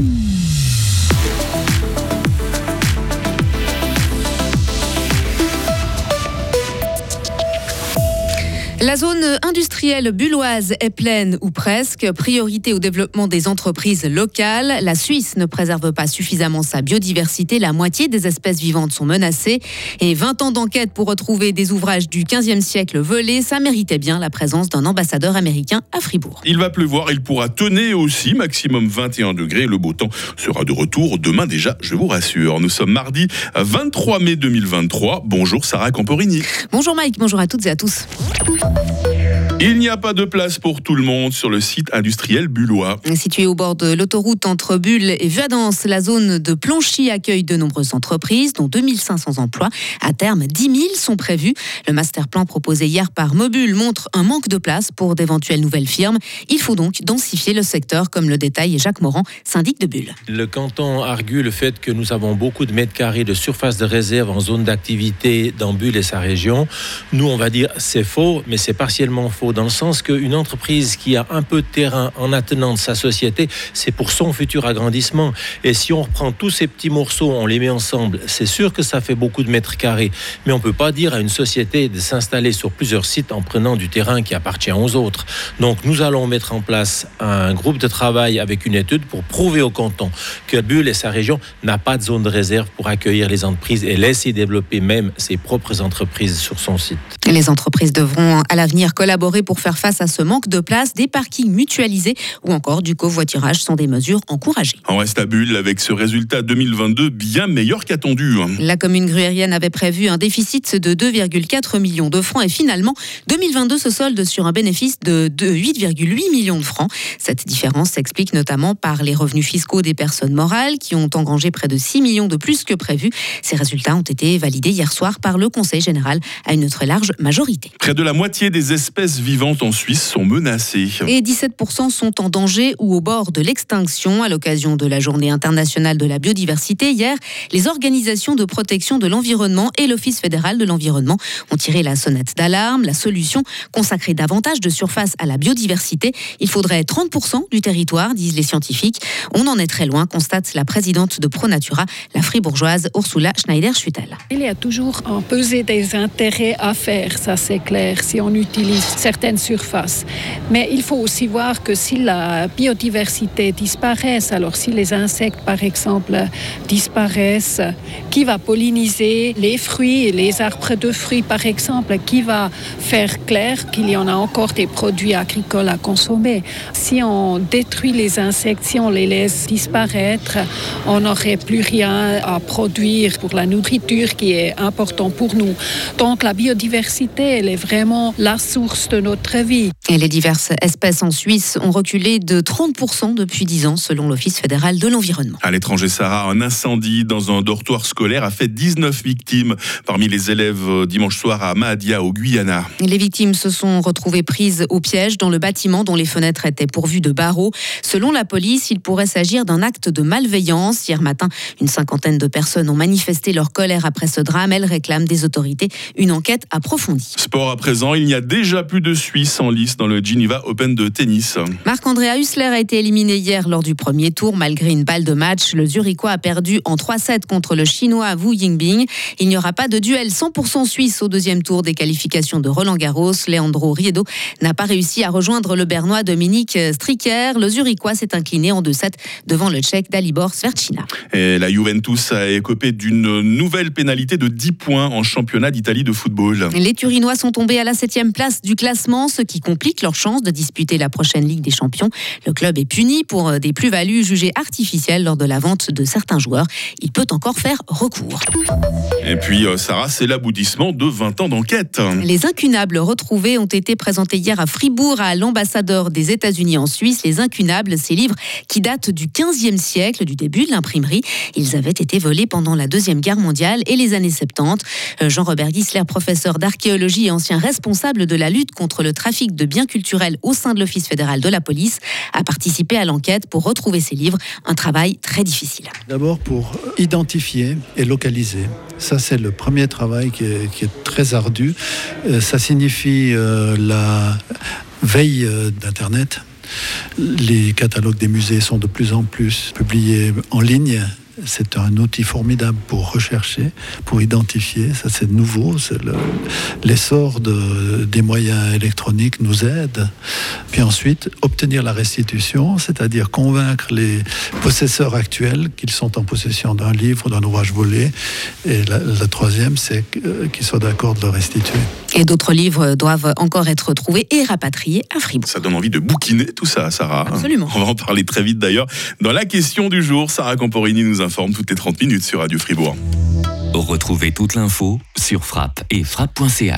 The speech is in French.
Mm-hmm. La zone industrielle bulloise est pleine ou presque. Priorité au développement des entreprises locales. La Suisse ne préserve pas suffisamment sa biodiversité. La moitié des espèces vivantes sont menacées. Et 20 ans d'enquête pour retrouver des ouvrages du 15e siècle volés, ça méritait bien la présence d'un ambassadeur américain à Fribourg. Il va pleuvoir, il pourra tenir aussi, maximum 21 degrés. Le beau temps sera de retour demain déjà, je vous rassure. Nous sommes mardi 23 mai 2023. Bonjour Sarah Camporini. Bonjour Mike, bonjour à toutes et à tous. up. Il n'y a pas de place pour tout le monde sur le site industriel bullois. Situé au bord de l'autoroute entre Bulle et Vuadens, la zone de Planchy accueille de nombreuses entreprises, dont 2500 emplois. À terme, 10 000 sont prévus. Le master plan proposé hier par Mobule montre un manque de place pour d'éventuelles nouvelles firmes. Il faut donc densifier le secteur, comme le détaille Jacques Morand, syndic de Bulle. Le canton argue le fait que nous avons beaucoup de mètres carrés de surface de réserve en zone d'activité dans Bulle et sa région. Nous, on va dire c'est faux, mais c'est partiellement faux dans le sens qu'une entreprise qui a un peu de terrain en attenant de sa société, c'est pour son futur agrandissement. Et si on reprend tous ces petits morceaux, on les met ensemble, c'est sûr que ça fait beaucoup de mètres carrés. Mais on ne peut pas dire à une société de s'installer sur plusieurs sites en prenant du terrain qui appartient aux autres. Donc nous allons mettre en place un groupe de travail avec une étude pour prouver au canton que Bulle et sa région n'a pas de zone de réserve pour accueillir les entreprises et laisser développer même ses propres entreprises sur son site. Les entreprises devront à l'avenir collaborer pour faire face à ce manque de place, des parkings mutualisés ou encore du covoiturage sont des mesures encouragées. On reste à Bulle avec ce résultat 2022 bien meilleur qu'attendu. La commune gruérienne avait prévu un déficit de 2,4 millions de francs et finalement 2022 se solde sur un bénéfice de 8,8 millions de francs. Cette différence s'explique notamment par les revenus fiscaux des personnes morales qui ont engrangé près de 6 millions de plus que prévu. Ces résultats ont été validés hier soir par le Conseil général à une très large majorité. Près de la moitié des espèces vivantes en Suisse sont menacées. Et 17% sont en danger ou au bord de l'extinction. À l'occasion de la Journée internationale de la biodiversité, hier, les organisations de protection de l'environnement et l'Office fédéral de l'environnement ont tiré la sonnette d'alarme. La solution, consacrer davantage de surface à la biodiversité. Il faudrait 30% du territoire, disent les scientifiques. On en est très loin, constate la présidente de ProNatura, la fribourgeoise Ursula Schneider-Schüttel. Il y a toujours un pesé des intérêts à faire, ça c'est clair, si on utilise certains surface. Mais il faut aussi voir que si la biodiversité disparaît, alors si les insectes, par exemple, disparaissent, qui va polliniser les fruits les arbres de fruits, par exemple, qui va faire clair qu'il y en a encore des produits agricoles à consommer? Si on détruit les insectes, si on les laisse disparaître, on n'aurait plus rien à produire pour la nourriture qui est important pour nous. Donc la biodiversité, elle est vraiment la source de notre vie. Et les diverses espèces en Suisse ont reculé de 30% depuis 10 ans, selon l'Office fédéral de l'environnement. À l'étranger, Sarah, un incendie dans un dortoir scolaire a fait 19 victimes parmi les élèves euh, dimanche soir à Mahadia, au Guyana. Les victimes se sont retrouvées prises au piège dans le bâtiment dont les fenêtres étaient pourvues de barreaux. Selon la police, il pourrait s'agir d'un acte de malveillance. Hier matin, une cinquantaine de personnes ont manifesté leur colère après ce drame. Elles réclament des autorités une enquête approfondie. Sport à présent, il n'y a déjà plus de Suisse en lice dans le Geneva Open de tennis. Marc-André Hussler a été éliminé hier lors du premier tour. Malgré une balle de match, le Zurichois a perdu en 3-7 contre le Chinois Wu Yingbing. Il n'y aura pas de duel 100% suisse au deuxième tour des qualifications de Roland Garros. Leandro Riedo n'a pas réussi à rejoindre le Bernois Dominique Stricker. Le Zurichois s'est incliné en 2-7 devant le Tchèque Dalibor Sverchina. Et la Juventus a écopé d'une nouvelle pénalité de 10 points en championnat d'Italie de football. Les Turinois sont tombés à la 7 place du classement, ce qui complique leur chance de disputer la prochaine Ligue des Champions. Le club est puni pour euh, des plus-values jugées artificielles lors de la vente de certains joueurs. Il peut encore faire recours. Et puis, euh, Sarah, c'est l'aboutissement de 20 ans d'enquête. Les incunables retrouvés ont été présentés hier à Fribourg à l'ambassadeur des États-Unis en Suisse. Les incunables, ces livres qui datent du 15e siècle, du début de l'imprimerie. Ils avaient été volés pendant la Deuxième Guerre mondiale et les années 70. Euh, Jean-Robert Gisler, professeur d'archéologie et ancien responsable de la lutte contre le trafic de biens culturels au sein de l'Office fédéral de la police, a participé à l'enquête pour retrouver ces livres. Un travail très difficile. D'abord pour identifier et localiser. Ça, c'est le premier travail qui est, très ardu. Euh, ça signifie euh, la veille euh, d'Internet Les catalogues des musées sont de plus en plus publiés en ligne c'est un outil formidable pour rechercher, pour identifier. Ça, c'est nouveau. L'essor des moyens électroniques nous aide. Puis ensuite, obtenir la restitution, c'est-à-dire convaincre les possesseurs actuels qu'ils sont en possession d'un livre, d'un ouvrage volé. Et la, troisième, c'est qu'ils soient d'accord de le restituer. Et d'autres livres doivent encore être trouvés et rapatriés à Fribourg. Ça donne envie de bouquiner tout ça, Sarah. Absolument. On va en parler très vite d'ailleurs. Dans la question du jour, Sarah Camporini nous informe toutes les 30 minutes sur Radio Fribourg. Retrouvez toute l'info sur frappe et frappe.ch.